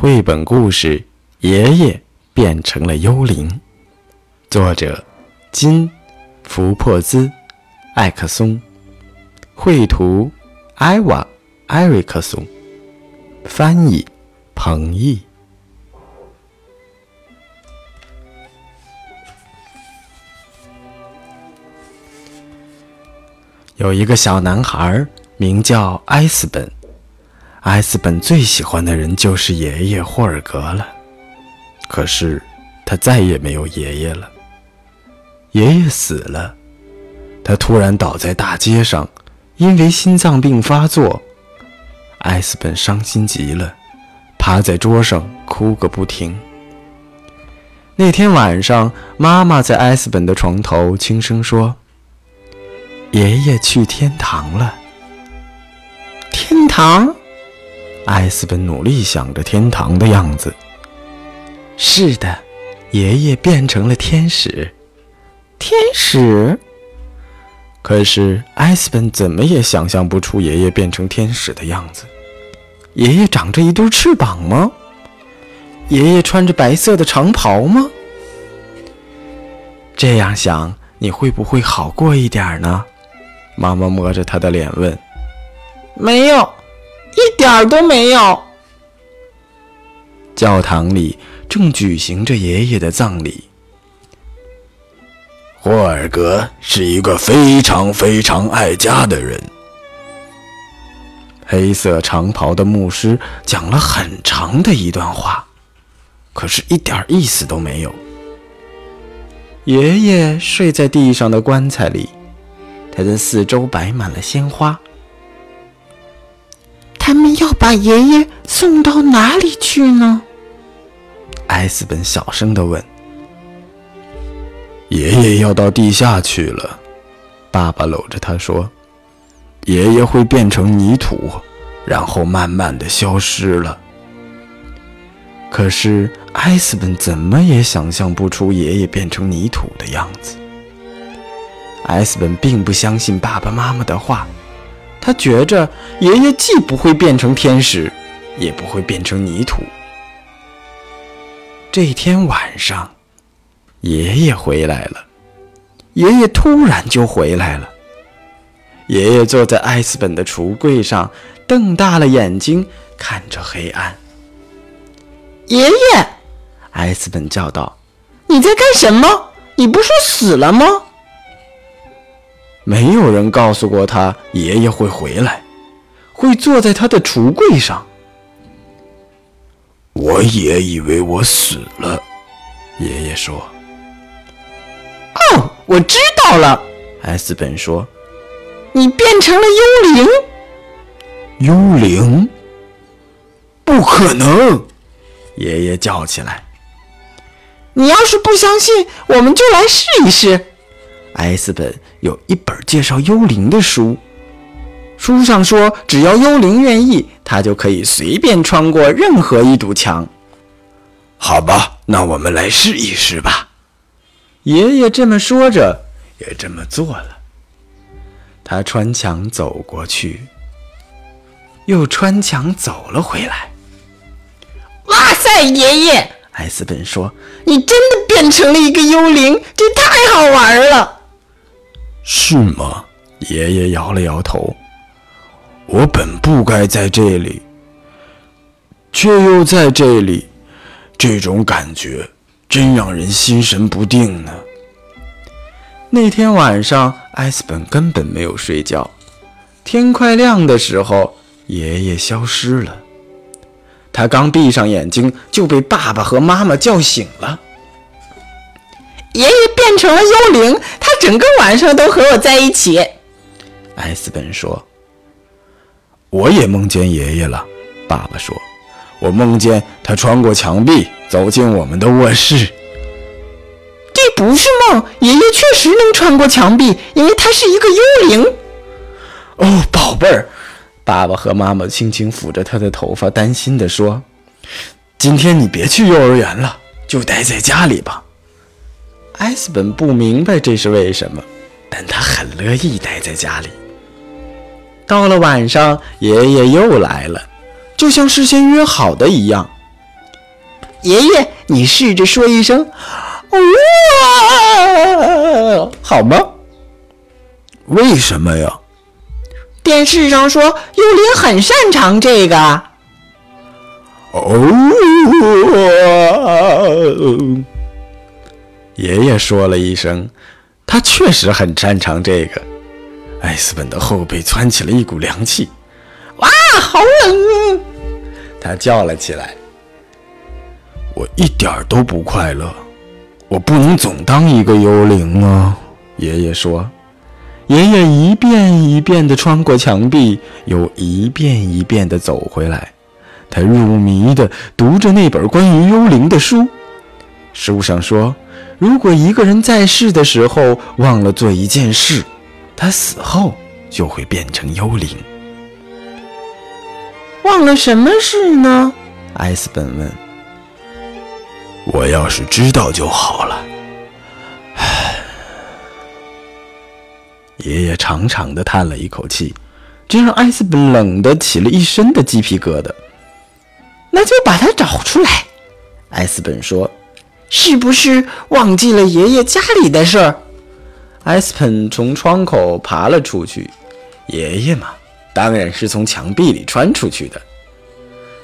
绘本故事《爷爷变成了幽灵》，作者金·福珀兹、艾克松，绘图艾娃·艾瑞克松，翻译彭毅。有一个小男孩，名叫埃斯本。埃斯本最喜欢的人就是爷爷霍尔格了，可是他再也没有爷爷了。爷爷死了，他突然倒在大街上，因为心脏病发作。埃斯本伤心极了，趴在桌上哭个不停。那天晚上，妈妈在埃斯本的床头轻声说：“爷爷去天堂了。”天堂。艾斯本努力想着天堂的样子。是的，爷爷变成了天使。天使。可是艾斯本怎么也想象不出爷爷变成天使的样子。爷爷长着一对翅膀吗？爷爷穿着白色的长袍吗？这样想，你会不会好过一点呢？妈妈摸着他的脸问。没有。一点儿都没有。教堂里正举行着爷爷的葬礼。霍尔格是一个非常非常爱家的人。黑色长袍的牧师讲了很长的一段话，可是一点意思都没有。爷爷睡在地上的棺材里，他的四周摆满了鲜花。他们要把爷爷送到哪里去呢？艾斯本小声地问。“爷爷要到地下去了。”爸爸搂着他说，“爷爷会变成泥土，然后慢慢的消失了。”可是艾斯本怎么也想象不出爷爷变成泥土的样子。艾斯本并不相信爸爸妈妈的话。他觉着爷爷既不会变成天使，也不会变成泥土。这天晚上，爷爷回来了。爷爷突然就回来了。爷爷坐在艾斯本的橱柜上，瞪大了眼睛看着黑暗。爷爷，艾斯本叫道：“你在干什么？你不是死了吗？”没有人告诉过他爷爷会回来，会坐在他的橱柜上。我也以为我死了，爷爷说。哦，我知道了，艾斯本说。你变成了幽灵。幽灵？不可能！爷爷叫起来。你要是不相信，我们就来试一试。艾斯本有一本介绍幽灵的书，书上说，只要幽灵愿意，他就可以随便穿过任何一堵墙。好吧，那我们来试一试吧。爷爷这么说着，也这么做了。他穿墙走过去，又穿墙走了回来。哇塞，爷爷！艾斯本说：“你真的变成了一个幽灵，这太好玩了。”是吗？爷爷摇了摇头。我本不该在这里，却又在这里，这种感觉真让人心神不定呢。那天晚上，艾斯本根本没有睡觉。天快亮的时候，爷爷消失了。他刚闭上眼睛，就被爸爸和妈妈叫醒了。爷爷变成了幽灵，他整个晚上都和我在一起。艾斯本说：“我也梦见爷爷了。”爸爸说：“我梦见他穿过墙壁走进我们的卧室。”这不是梦，爷爷确实能穿过墙壁，因为他是一个幽灵。哦，宝贝儿，爸爸和妈妈轻轻抚着他的头发，担心地说：“今天你别去幼儿园了，就待在家里吧。”艾斯本不明白这是为什么，但他很乐意待在家里。到了晚上，爷爷又来了，就像事先约好的一样。爷爷，你试着说一声“哇”，好吗？为什么呀？电视上说幽灵很擅长这个。哦，爷爷说了一声，他确实很擅长这个。艾斯本的后背窜起了一股凉气。哇，好冷！他叫了起来。我一点都不快乐，我不能总当一个幽灵啊！爷爷说。爷爷一遍一遍地穿过墙壁，又一遍一遍地走回来。他入迷地读着那本关于幽灵的书。书上说，如果一个人在世的时候忘了做一件事，他死后就会变成幽灵。忘了什么事呢？艾斯本问。我要是知道就好了。爷爷长长的叹了一口气，这让艾斯本冷得起了一身的鸡皮疙瘩。那就把它找出来，艾斯本说：“是不是忘记了爷爷家里的事儿？”艾斯本从窗口爬了出去，爷爷嘛，当然是从墙壁里穿出去的。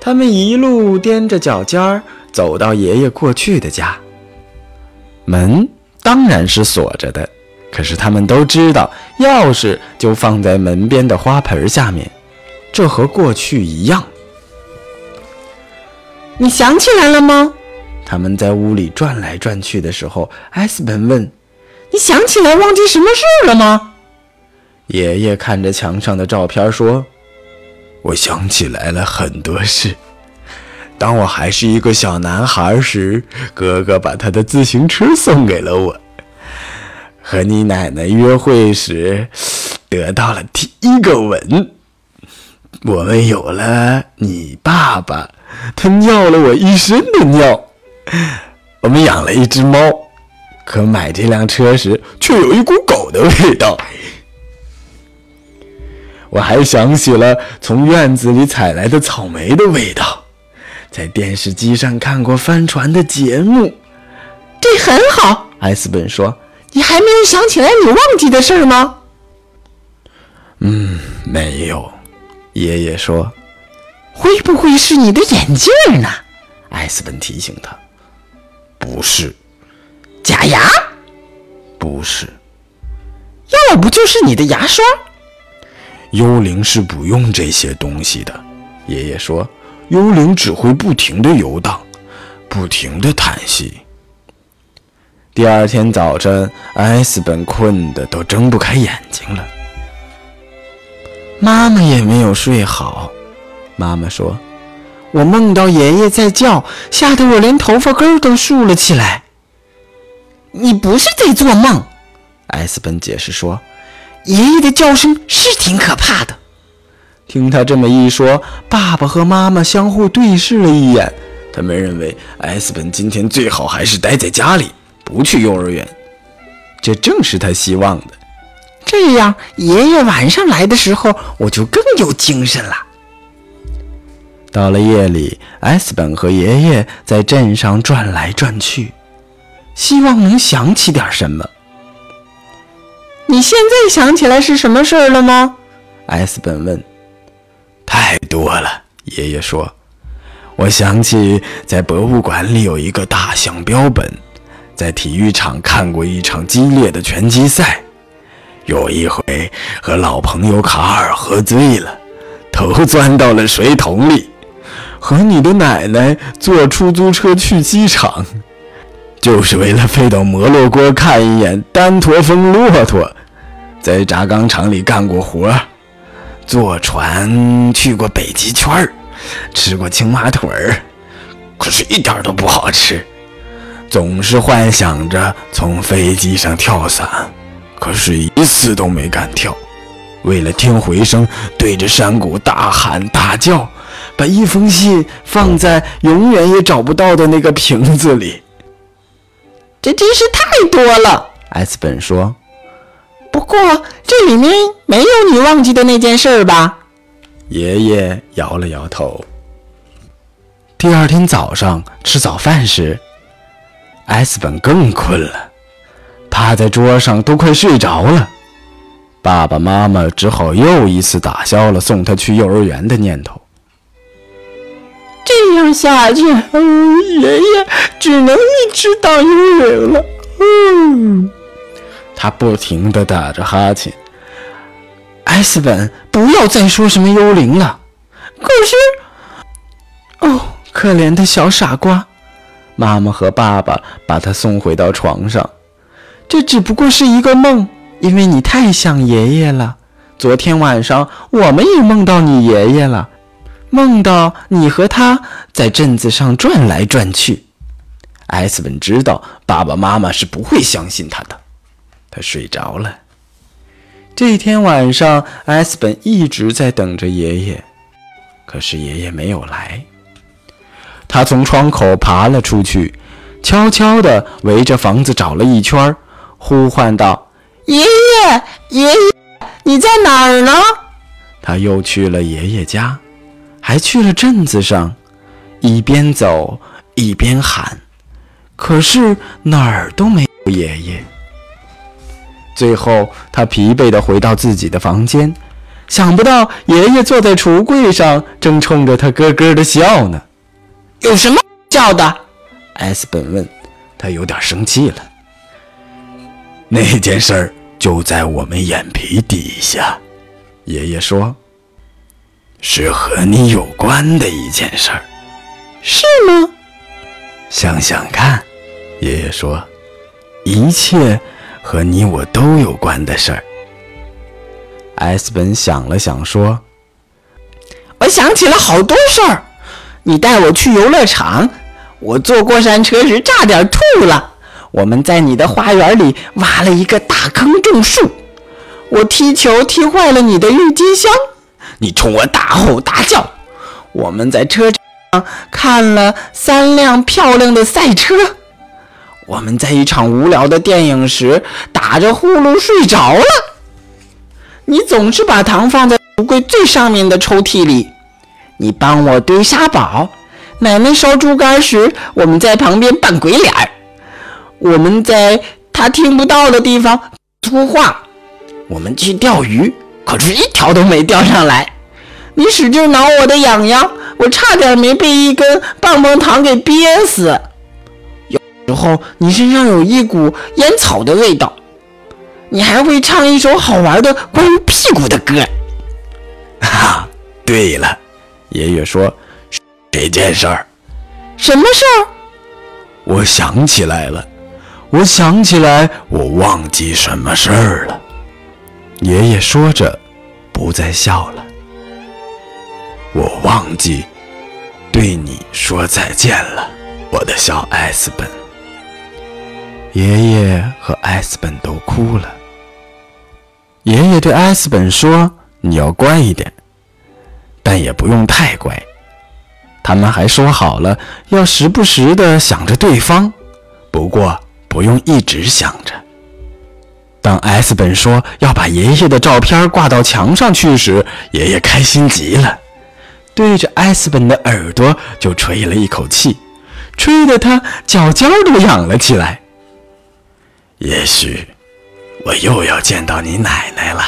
他们一路踮着脚尖儿走到爷爷过去的家，门当然是锁着的。可是他们都知道，钥匙就放在门边的花盆下面，这和过去一样。你想起来了吗？他们在屋里转来转去的时候，艾斯本问：“你想起来忘记什么事了吗？”爷爷看着墙上的照片说：“我想起来了很多事。当我还是一个小男孩时，哥哥把他的自行车送给了我。”和你奶奶约会时，得到了第一个吻。我们有了你爸爸，他尿了我一身的尿。我们养了一只猫，可买这辆车时却有一股狗的味道。我还想起了从院子里采来的草莓的味道，在电视机上看过帆船的节目。这很好，艾斯本说。你还没有想起来你忘记的事吗？嗯，没有。爷爷说：“会不会是你的眼镜呢？”艾斯本提醒他：“不是。”假牙？不是。要不就是你的牙刷？幽灵是不用这些东西的。爷爷说：“幽灵只会不停的游荡，不停的叹息。”第二天早晨，艾斯本困得都睁不开眼睛了。妈妈也没有睡好。妈妈说：“我梦到爷爷在叫，吓得我连头发根都竖了起来。”你不是在做梦，艾斯本解释说：“爷爷的叫声是挺可怕的。”听他这么一说，爸爸和妈妈相互对视了一眼。他们认为艾斯本今天最好还是待在家里。不去幼儿园，这正是他希望的。这样，爷爷晚上来的时候，我就更有精神了。到了夜里，艾斯本和爷爷在镇上转来转去，希望能想起点什么。你现在想起来是什么事儿了吗？艾斯本问。太多了，爷爷说。我想起在博物馆里有一个大象标本。在体育场看过一场激烈的拳击赛，有一回和老朋友卡尔喝醉了，头钻到了水桶里；和你的奶奶坐出租车去机场，就是为了飞到摩洛哥看一眼丹驼峰骆驼；在轧钢厂里干过活，坐船去过北极圈吃过青蛙腿儿，可是一点都不好吃。总是幻想着从飞机上跳伞，可是一次都没敢跳。为了听回声，对着山谷大喊大叫，把一封信放在永远也找不到的那个瓶子里。这真是太多了，艾斯本说。不过这里面没有你忘记的那件事吧？爷爷摇了摇头。第二天早上吃早饭时，艾斯本更困了，趴在桌上都快睡着了。爸爸妈妈只好又一次打消了送他去幼儿园的念头。这样下去，爷爷只能一直当幽灵了。嗯，他不停的打着哈欠。艾斯本，不要再说什么幽灵了。可是，哦，可怜的小傻瓜！妈妈和爸爸把他送回到床上。这只不过是一个梦，因为你太像爷爷了。昨天晚上我们也梦到你爷爷了，梦到你和他在镇子上转来转去。艾斯本知道爸爸妈妈是不会相信他的，他睡着了。这天晚上，艾斯本一直在等着爷爷，可是爷爷没有来。他从窗口爬了出去，悄悄地围着房子找了一圈，呼唤道：“爷爷，爷爷，你在哪儿呢？”他又去了爷爷家，还去了镇子上，一边走一边喊，可是哪儿都没有爷爷。最后，他疲惫地回到自己的房间，想不到爷爷坐在橱柜上，正冲着他咯咯地笑呢。有什么笑的？艾斯本问。他有点生气了。那件事儿就在我们眼皮底下，爷爷说：“是和你有关的一件事儿。”是吗？想想看，爷爷说：“一切。”和你我都有关的事儿。艾斯本想了想，说：“我想起了好多事儿。你带我去游乐场，我坐过山车时差点吐了。我们在你的花园里挖了一个大坑种树。我踢球踢坏了你的郁金香，你冲我大吼大叫。我们在车上看了三辆漂亮的赛车。”我们在一场无聊的电影时打着呼噜睡着了。你总是把糖放在橱柜最上面的抽屉里。你帮我堆沙堡。奶奶烧猪肝时，我们在旁边扮鬼脸。我们在她听不到的地方粗话。我们去钓鱼，可是一条都没钓上来。你使劲挠我的痒痒，我差点没被一根棒棒糖给憋死。有时候，你身上有一股烟草的味道。你还会唱一首好玩的关于屁股的歌。哈，对了，爷爷说这件事儿。什么事儿？我想起来了，我想起来，我忘记什么事儿了。爷爷说着，不再笑了。我忘记对你说再见了，我的小艾斯本。爷爷和艾斯本都哭了。爷爷对艾斯本说：“你要乖一点，但也不用太乖。”他们还说好了要时不时的想着对方，不过不用一直想着。当艾斯本说要把爷爷的照片挂到墙上去时，爷爷开心极了，对着艾斯本的耳朵就吹了一口气，吹得他脚尖都痒了起来。也许我又要见到你奶奶了，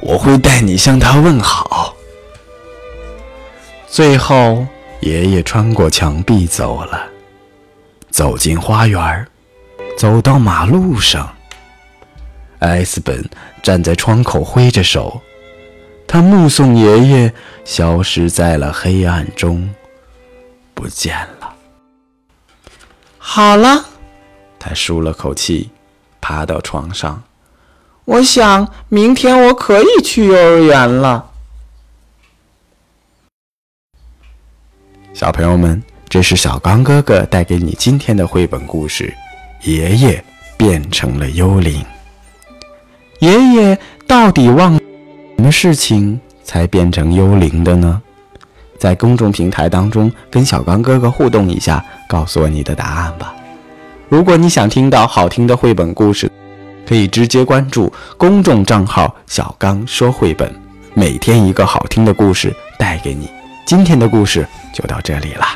我会带你向她问好。最后，爷爷穿过墙壁走了，走进花园，走到马路上。艾斯本站在窗口挥着手，他目送爷爷消失在了黑暗中，不见了。好了。他舒了口气，爬到床上。我想明天我可以去幼儿园了。小朋友们，这是小刚哥哥带给你今天的绘本故事《爷爷变成了幽灵》。爷爷到底忘什么事情才变成幽灵的呢？在公众平台当中跟小刚哥哥互动一下，告诉我你的答案吧。如果你想听到好听的绘本故事，可以直接关注公众账号“小刚说绘本”，每天一个好听的故事带给你。今天的故事就到这里了。